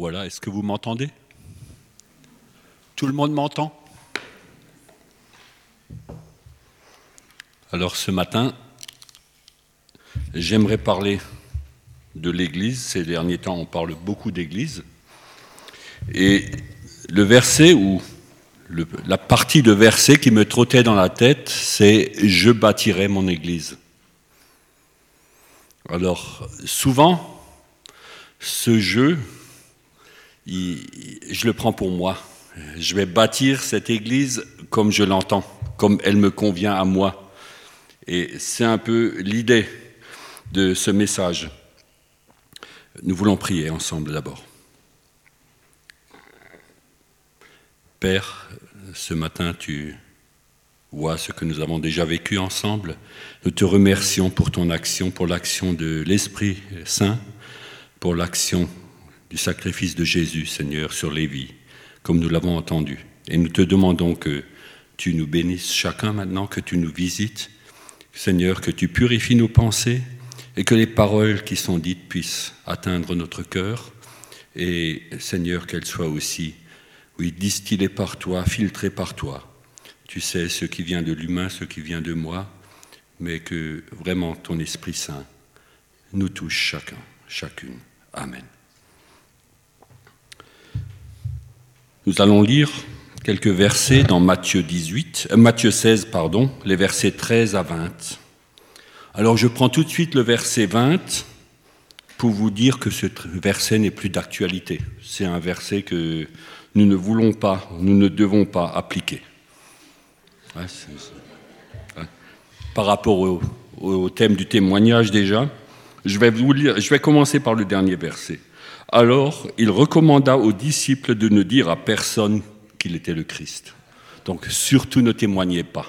Voilà, est-ce que vous m'entendez? Tout le monde m'entend? Alors ce matin, j'aimerais parler de l'Église. Ces derniers temps, on parle beaucoup d'Église. Et le verset ou la partie de verset qui me trottait dans la tête, c'est Je bâtirai mon Église. Alors, souvent, ce jeu, je le prends pour moi. Je vais bâtir cette Église comme je l'entends, comme elle me convient à moi. Et c'est un peu l'idée de ce message. Nous voulons prier ensemble d'abord. Père, ce matin, tu vois ce que nous avons déjà vécu ensemble. Nous te remercions pour ton action, pour l'action de l'Esprit Saint, pour l'action du sacrifice de Jésus, Seigneur, sur les vies, comme nous l'avons entendu. Et nous te demandons que tu nous bénisses chacun maintenant, que tu nous visites, Seigneur, que tu purifies nos pensées et que les paroles qui sont dites puissent atteindre notre cœur et, Seigneur, qu'elles soient aussi, oui, distillées par toi, filtrées par toi. Tu sais ce qui vient de l'humain, ce qui vient de moi, mais que vraiment ton Esprit Saint nous touche chacun, chacune. Amen. Nous allons lire quelques versets dans Matthieu, 18, euh, Matthieu 16, pardon, les versets 13 à 20. Alors je prends tout de suite le verset 20 pour vous dire que ce verset n'est plus d'actualité. C'est un verset que nous ne voulons pas, nous ne devons pas appliquer. Par rapport au, au, thème du témoignage déjà, je vais, vous lire, je vais commencer par le dernier verset. Alors il recommanda aux disciples de ne dire à personne qu'il était le Christ. Donc surtout ne témoignez pas.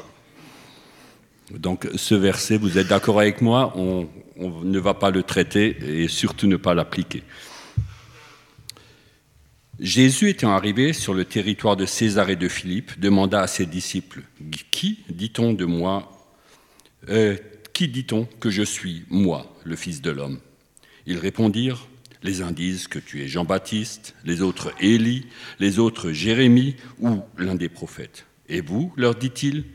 Donc ce verset, vous êtes d'accord avec moi, on, ne va pas le traiter et surtout ne pas l'appliquer. Jésus étant arrivé sur le territoire de César et de Philippe, demanda à ses disciples, Qui dit-on de moi? Euh, Qui dit-on que je suis, moi, le Fils de l'homme? Ils répondirent, les uns disent que tu es Jean-Baptiste, les autres Élie, les autres Jérémie ou l'un des prophètes. Et vous, leur dit-il,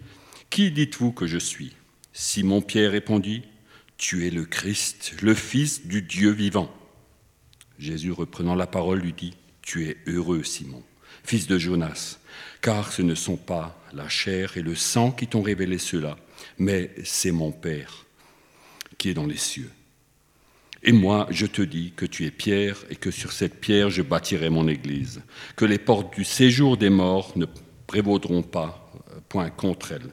qui dites-vous que je suis? Simon-Pierre répondit, Tu es le Christ, le Fils du Dieu vivant. Jésus, reprenant la parole, lui dit, Tu es heureux, Simon, fils de Jonas, car ce ne sont pas la chair et le sang qui t'ont révélé cela, mais c'est mon Père qui est dans les cieux. Et moi, je te dis que tu es pierre et que sur cette pierre je bâtirai mon église, que les portes du séjour des morts ne prévaudront pas, euh, point contre elle.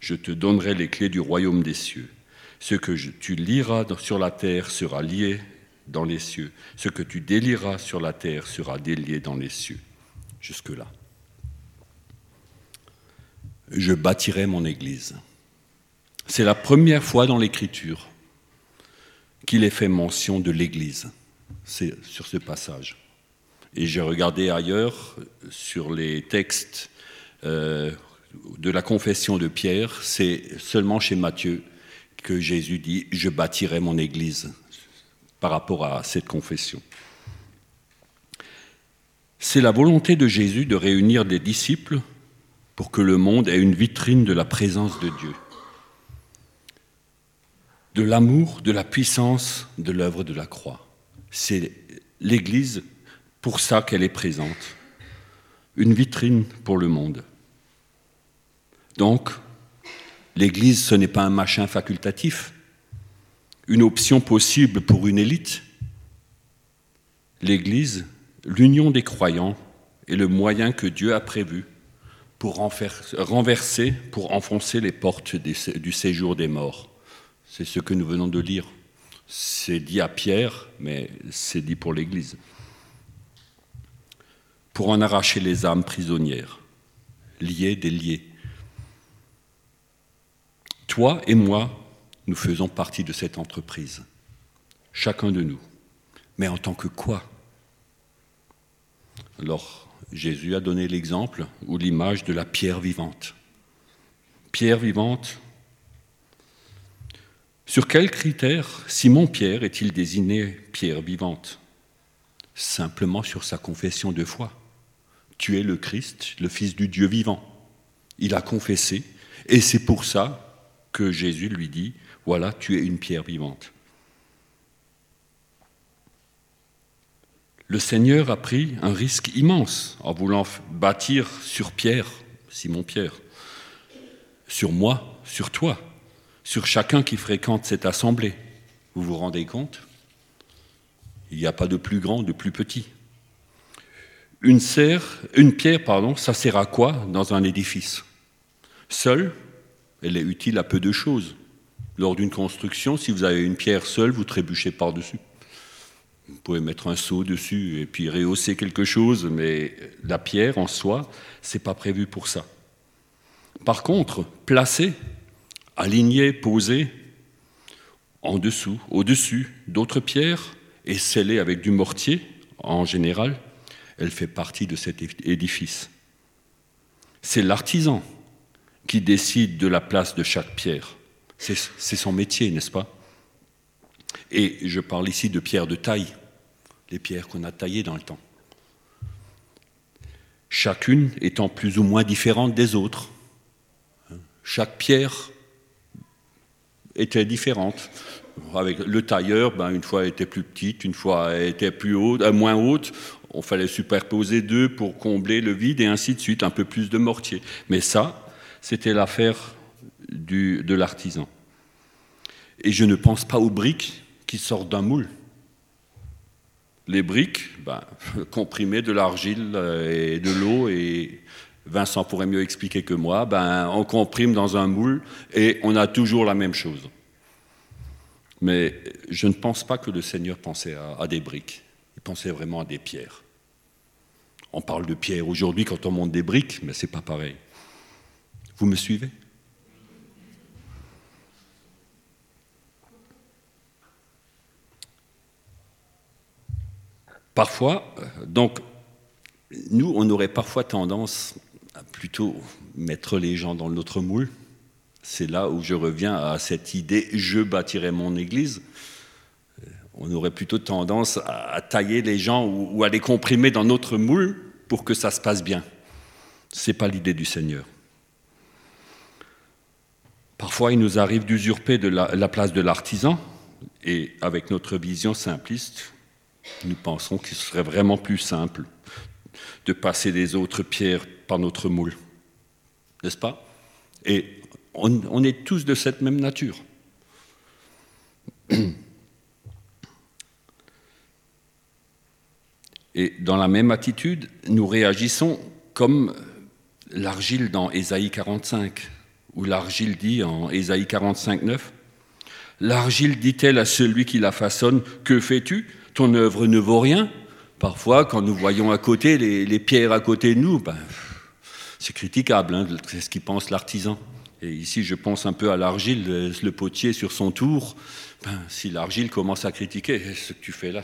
Je te donnerai les clés du royaume des cieux. Ce que tu liras sur la terre sera lié dans les cieux. Ce que tu délieras sur la terre sera délié dans les cieux. Jusque-là. Je bâtirai mon église. C'est la première fois dans l'Écriture qu'il ait fait mention de l'Église sur ce passage. Et j'ai regardé ailleurs sur les textes euh, de la confession de Pierre, c'est seulement chez Matthieu que Jésus dit Je bâtirai mon Église par rapport à cette confession. C'est la volonté de Jésus de réunir des disciples pour que le monde ait une vitrine de la présence de Dieu de l'amour, de la puissance de l'œuvre de la croix. C'est l'Église pour ça qu'elle est présente, une vitrine pour le monde. Donc, l'Église, ce n'est pas un machin facultatif, une option possible pour une élite. L'Église, l'union des croyants, est le moyen que Dieu a prévu pour renverser, pour enfoncer les portes du séjour des morts. C'est ce que nous venons de lire. C'est dit à Pierre, mais c'est dit pour l'Église. Pour en arracher les âmes prisonnières, liées, déliées. Toi et moi, nous faisons partie de cette entreprise. Chacun de nous. Mais en tant que quoi? Alors, Jésus a donné l'exemple ou l'image de la pierre vivante. Pierre vivante, sur quels critères Simon-Pierre est-il désigné pierre vivante? Simplement sur sa confession de foi. Tu es le Christ, le Fils du Dieu vivant. Il a confessé, et c'est pour ça que Jésus lui dit, voilà, tu es une pierre vivante. Le Seigneur a pris un risque immense en voulant bâtir sur Pierre, Simon Pierre, sur moi, sur toi, sur chacun qui fréquente cette assemblée. Vous vous rendez compte? Il n'y a pas de plus grand, de plus petit. Une, serre, une pierre, pardon, ça sert à quoi dans un édifice? Seule, elle est utile à peu de choses. Lors d'une construction, si vous avez une pierre seule, vous trébuchez par-dessus. Vous pouvez mettre un seau dessus et puis rehausser quelque chose, mais la pierre en soi, c'est pas prévu pour ça. Par contre, placer, aligner, poser, en dessous, au-dessus d'autres pierres et scellée avec du mortier, en général, elle fait partie de cet édifice. C'est l'artisan qui décide de la place de chaque pierre. C'est son métier, n'est-ce pas? Et je parle ici de pierres de taille, les pierres qu'on a taillées dans le temps. Chacune étant plus ou moins différente des autres. Chaque pierre était différente. Avec le tailleur, ben, une fois était plus petite, une fois était plus haute, euh, moins haute. On fallait superposer deux pour combler le vide et ainsi de suite, un peu plus de mortier. Mais ça, c'était l'affaire de l'artisan. Et je ne pense pas aux briques qui sortent d'un moule. Les briques, ben, de l'argile et de l'eau, et Vincent pourrait mieux expliquer que moi, ben, on comprime dans un moule et on a toujours la même chose. Mais je ne pense pas que le Seigneur pensait à, des briques, il pensait vraiment à des pierres. On parle de pierres aujourd'hui quand on monte des briques, mais ce n'est pas pareil. Vous me suivez? Parfois, donc, nous, on aurait parfois tendance plutôt mettre les gens dans notre moule, c'est là où je reviens à cette idée je bâtirai mon église. On aurait plutôt tendance à tailler les gens ou à les comprimer dans notre moule pour que ça se passe bien. Ce n'est pas l'idée du Seigneur. Parfois, il nous arrive d'usurper la, la place de l'artisan, et avec notre vision simpliste, nous pensons qu'il serait vraiment plus simple de passer des autres pierres notre moule. N'est-ce pas? Et on, est tous de cette même nature. Et dans la même attitude, nous réagissons comme l'argile dans Ésaïe 45, où l'argile dit en Ésaïe 45, 9, L'argile dit-elle à celui qui la façonne, Que fais-tu? Ton œuvre ne vaut rien. Parfois, quand nous voyons à côté les, pierres à côté de nous, ben, c'est critiquable, hein, c'est ce qu'il pense l'artisan. Et ici, je pense un peu à l'argile, le potier sur son tour. Ben, si l'argile commence à critiquer, eh, ce que tu fais là,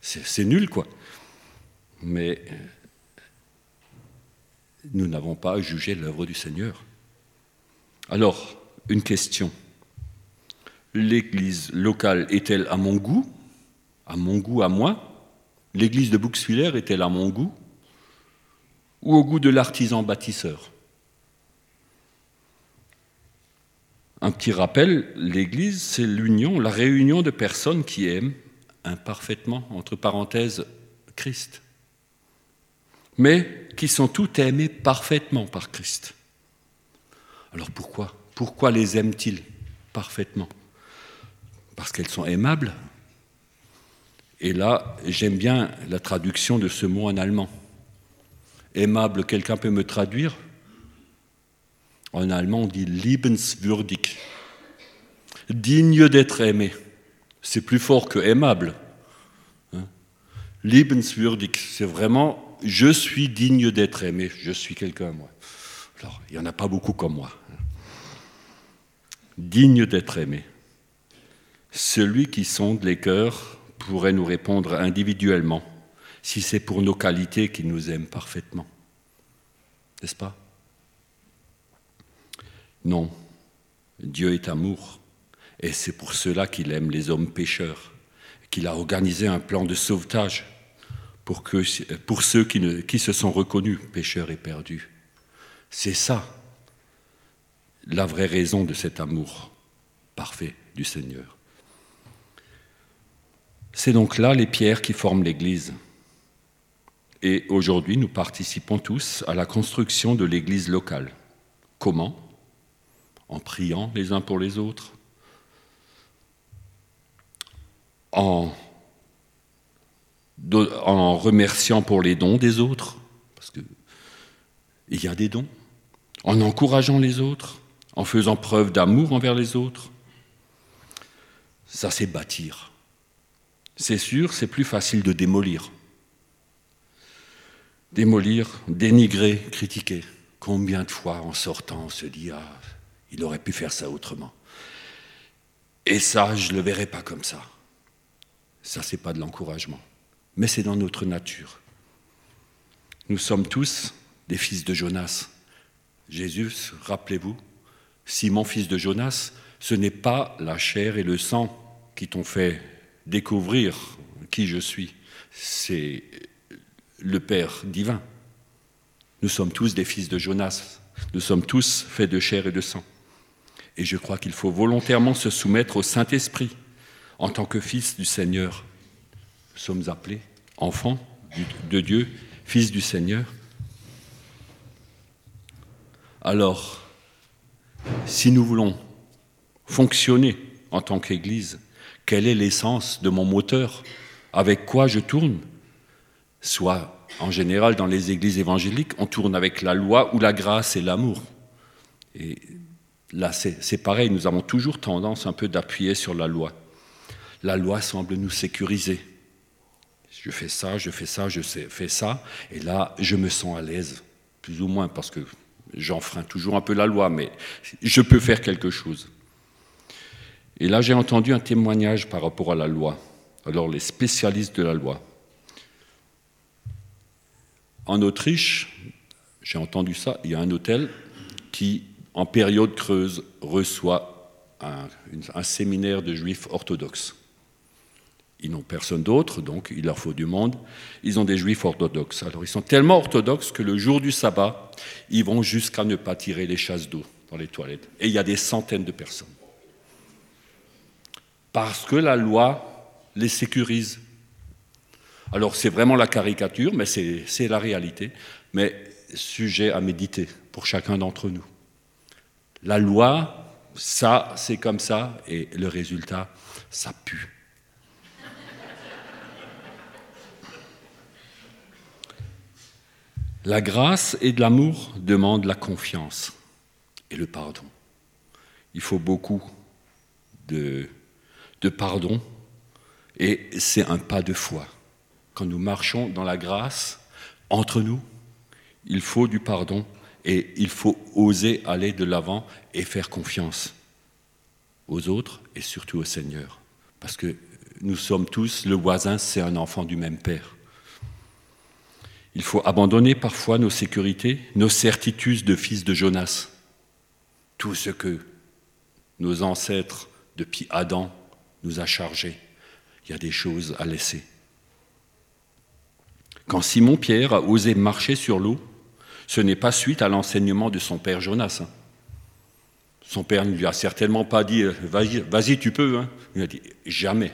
c'est nul, quoi. Mais euh, nous n'avons pas à juger l'œuvre du Seigneur. Alors, une question. L'église locale est-elle à mon goût? À mon goût à moi? L'église de Bouxwiller est-elle à mon goût? Ou au goût de l'artisan bâtisseur Un petit rappel, l'Église, c'est l'union, la réunion de personnes qui aiment imparfaitement, entre parenthèses, Christ, mais qui sont toutes aimées parfaitement par Christ. Alors pourquoi? Pourquoi les aiment-ils parfaitement? Parce qu'elles sont aimables. Et là, j'aime bien la traduction de ce mot en allemand. Aimable, quelqu'un peut me traduire? En allemand, on dit liebenswürdig. Digne d'être aimé. C'est plus fort que aimable. Hein. Liebenswürdig, c'est vraiment je suis digne d'être aimé. Je suis quelqu'un, moi. Alors, il n'y en a pas beaucoup comme moi. Digne d'être aimé. Celui qui sonde les cœurs pourrait nous répondre individuellement si c'est pour nos qualités qu'il nous aime parfaitement. N'est-ce pas? Non, Dieu est amour, et c'est pour cela qu'il aime les hommes pécheurs, qu'il a organisé un plan de sauvetage, pour, ceux qui, qui se sont reconnus pécheurs et perdus. C'est ça la vraie raison de cet amour parfait du Seigneur. C'est donc là les pierres qui forment l'Église. Et aujourd'hui, nous participons tous à la construction de l'Église locale. Comment? En priant les uns pour les autres, en, remerciant pour les dons des autres, parce qu'il y a des dons, en encourageant les autres, en faisant preuve d'amour envers les autres? Ça, c'est bâtir. C'est sûr, c'est plus facile de démolir. Démolir, dénigrer, critiquer. Combien de fois en sortant on se dit Ah, il aurait pu faire ça autrement. Et ça, je ne le verrai pas comme ça. Ça, c'est pas de l'encouragement, mais c'est dans notre nature. Nous sommes tous des fils de Jonas. Jésus, rappelez-vous, Simon, fils de Jonas, ce n'est pas la chair et le sang qui t'ont fait découvrir qui je suis, c'est le Père divin. Nous sommes tous des fils de Jonas, nous sommes tous faits de chair et de sang. Et je crois qu'il faut volontairement se soumettre au Saint-Esprit en tant que fils du Seigneur. Nous sommes appelés enfants de Dieu, fils du Seigneur. Alors, si nous voulons fonctionner en tant qu'Église, quelle est l'essence de mon moteur? Avec quoi je tourne? Soit, en général, dans les églises évangéliques, on tourne avec la loi ou la grâce et l'amour. Et là, c'est pareil, nous avons toujours tendance un peu d'appuyer sur la loi. La loi semble nous sécuriser. Je fais ça, je fais ça, je fais ça, et là, je me sens à l'aise, plus ou moins, parce que j'enfreins toujours un peu la loi, mais je peux faire quelque chose. Et là, j'ai entendu un témoignage par rapport à la loi. Alors, les spécialistes de la loi. En Autriche, j'ai entendu ça, il y a un hôtel qui, en période creuse, reçoit un, séminaire de juifs orthodoxes. Ils n'ont personne d'autre, donc il leur faut du monde. Ils ont des juifs orthodoxes. Alors ils sont tellement orthodoxes que le jour du sabbat, ils vont jusqu'à ne pas tirer les chasses d'eau dans les toilettes. Et il y a des centaines de personnes parce que la loi les sécurise. Alors c'est vraiment la caricature, mais c'est la réalité, mais sujet à méditer pour chacun d'entre nous. La loi, ça, c'est comme ça, et le résultat, ça pue. La grâce et de l'amour demandent la confiance et le pardon. Il faut beaucoup de pardon, et c'est un pas de foi. Quand nous marchons dans la grâce, entre nous, il faut du pardon et il faut oser aller de l'avant et faire confiance aux autres et surtout au Seigneur. Parce que nous sommes tous, le voisin, c'est un enfant du même Père. Il faut abandonner parfois nos sécurités, nos certitudes de fils de Jonas. Tout ce que nos ancêtres, depuis Adam, nous a chargés. Il y a des choses à laisser. Quand Simon-Pierre a osé marcher sur l'eau, ce n'est pas suite à l'enseignement de son père Jonas. Hein. Son père ne lui a certainement pas dit Vas-y, tu peux. Hein. Il a dit Jamais.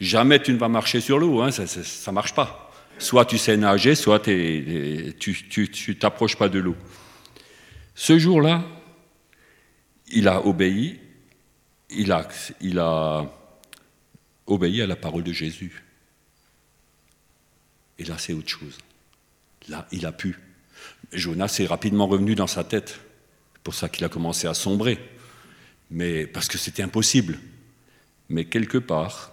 Jamais tu ne vas marcher sur l'eau. Hein. Ça ne marche pas. Soit tu sais nager, soit tu t'approches pas de l'eau. Ce jour-là, il a obéi il a obéi à la parole de Jésus. Et là, c'est autre chose. Là, il a pu. Jonas est rapidement revenu dans sa tête. C'est pour ça qu'il a commencé à sombrer. Mais parce que c'était impossible. Mais quelque part,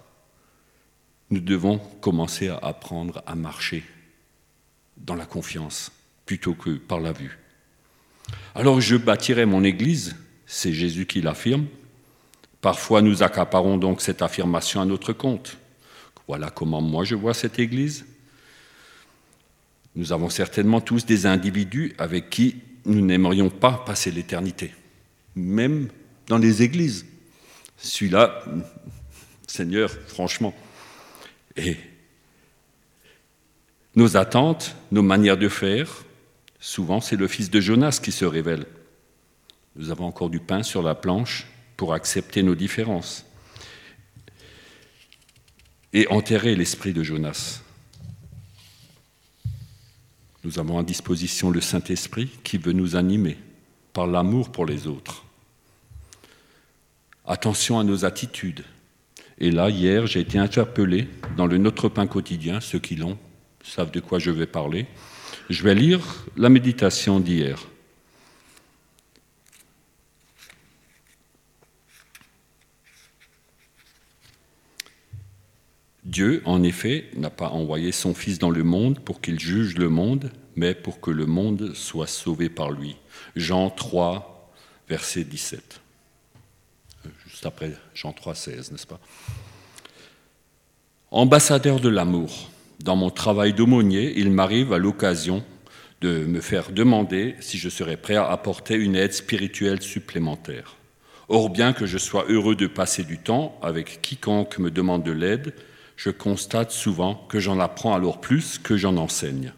nous devons commencer à apprendre à marcher dans la confiance plutôt que par la vue. Alors je bâtirai mon Église, c'est Jésus qui l'affirme, Parfois, nous accaparons donc cette affirmation à notre compte. Voilà comment moi je vois cette Église. Nous avons certainement tous des individus avec qui nous n'aimerions pas passer l'éternité, même dans les églises. Celui-là, Seigneur, franchement. Et nos attentes, nos manières de faire. Souvent, c'est le fils de Jonas qui se révèle. Nous avons encore du pain sur la planche pour accepter nos différences et enterrer l'esprit de Jonas. Nous avons à disposition le Saint-Esprit qui veut nous animer par l'amour pour les autres. Attention à nos attitudes. Et là, hier, j'ai été interpellé dans le Notre Pain quotidien, ceux qui l'ont savent de quoi je vais parler. Je vais lire la méditation d'hier. Dieu, en effet, n'a pas envoyé son Fils dans le monde pour qu'il juge le monde, mais pour que le monde soit sauvé par lui. Jean 3, verset 17. Euh, juste après Jean 3, 16, n'est-ce pas? Ambassadeur de l'amour, dans mon travail d'aumônier, il m'arrive à l'occasion de me faire demander si je serais prêt à apporter une aide spirituelle supplémentaire. Or, bien que je sois heureux de passer du temps avec quiconque me demande de l'aide, je constate souvent que j'en apprends alors plus que j'en enseigne.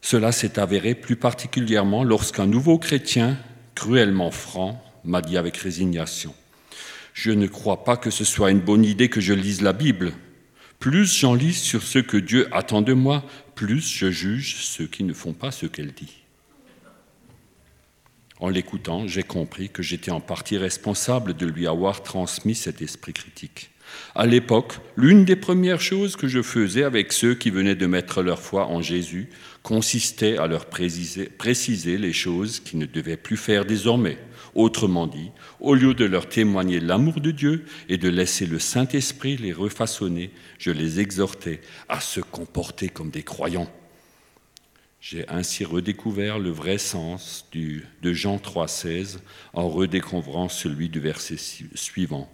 Cela s'est avéré plus particulièrement lorsqu'un nouveau chrétien, cruellement franc, m'a dit avec résignation Je ne crois pas que ce soit une bonne idée que je lise la Bible. Plus j'en lis sur ce que Dieu attend de moi, plus je juge ceux qui ne font pas ce qu'elle dit. En l'écoutant, j'ai compris que j'étais en partie responsable de lui avoir transmis cet esprit critique. À l'époque, l'une des premières choses que je faisais avec ceux qui venaient de mettre leur foi en Jésus consistait à leur préciser, les choses qu'ils ne devaient plus faire désormais. Autrement dit, au lieu de leur témoigner l'amour de Dieu et de laisser le Saint-Esprit les refaçonner, je les exhortais à se comporter comme des croyants. J'ai ainsi redécouvert le vrai sens de Jean 3,16 en redécouvrant celui du verset suivant.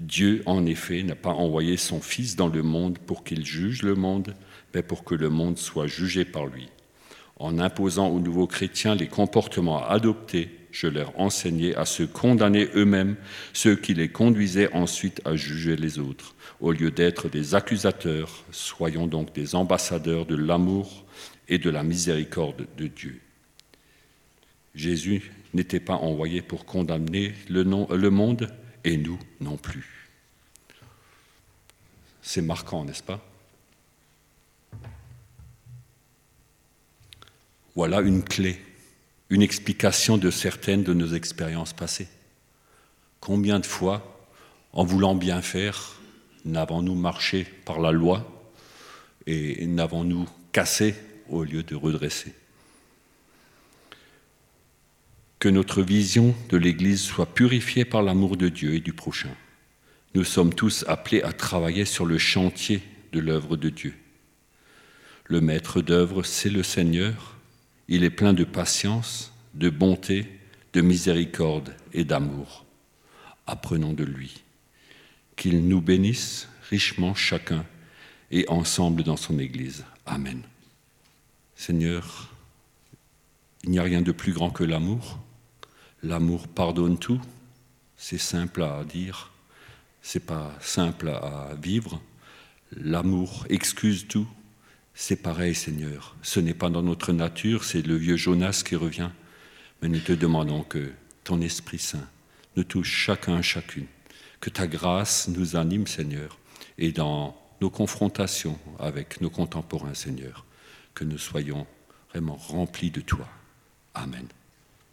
Dieu, en effet, n'a pas envoyé son Fils dans le monde pour qu'il juge le monde, mais pour que le monde soit jugé par lui. En imposant aux nouveaux chrétiens les comportements adoptés, je leur enseignais à se condamner eux-mêmes, ceux qui les conduisaient ensuite à juger les autres. Au lieu d'être des accusateurs, soyons donc des ambassadeurs de l'amour et de la miséricorde de Dieu. Jésus n'était pas envoyé pour condamner le, monde, et nous non plus. C'est marquant, n'est-ce pas? Voilà une clé, une explication de certaines de nos expériences passées. Combien de fois, en voulant bien faire, n'avons-nous marché par la loi et n'avons-nous cassé au lieu de redresser? Que notre vision de l'Église soit purifiée par l'amour de Dieu et du prochain. Nous sommes tous appelés à travailler sur le chantier de l'œuvre de Dieu. Le maître d'œuvre, c'est le Seigneur. Il est plein de patience, de bonté, de miséricorde et d'amour. Apprenons de lui. Qu'il nous bénisse richement chacun et ensemble dans son Église. Amen. Seigneur, il n'y a rien de plus grand que l'amour. L'amour pardonne tout. C'est simple à dire, c'est pas simple à vivre. L'amour excuse tout. C'est pareil, Seigneur. Ce n'est pas dans notre nature, c'est le vieux Jonas qui revient. Mais nous te demandons que ton Esprit Saint nous touche chacun, chacune. Que ta grâce nous anime, Seigneur, et dans nos confrontations avec nos contemporains, Seigneur, que nous soyons vraiment remplis de toi. Amen.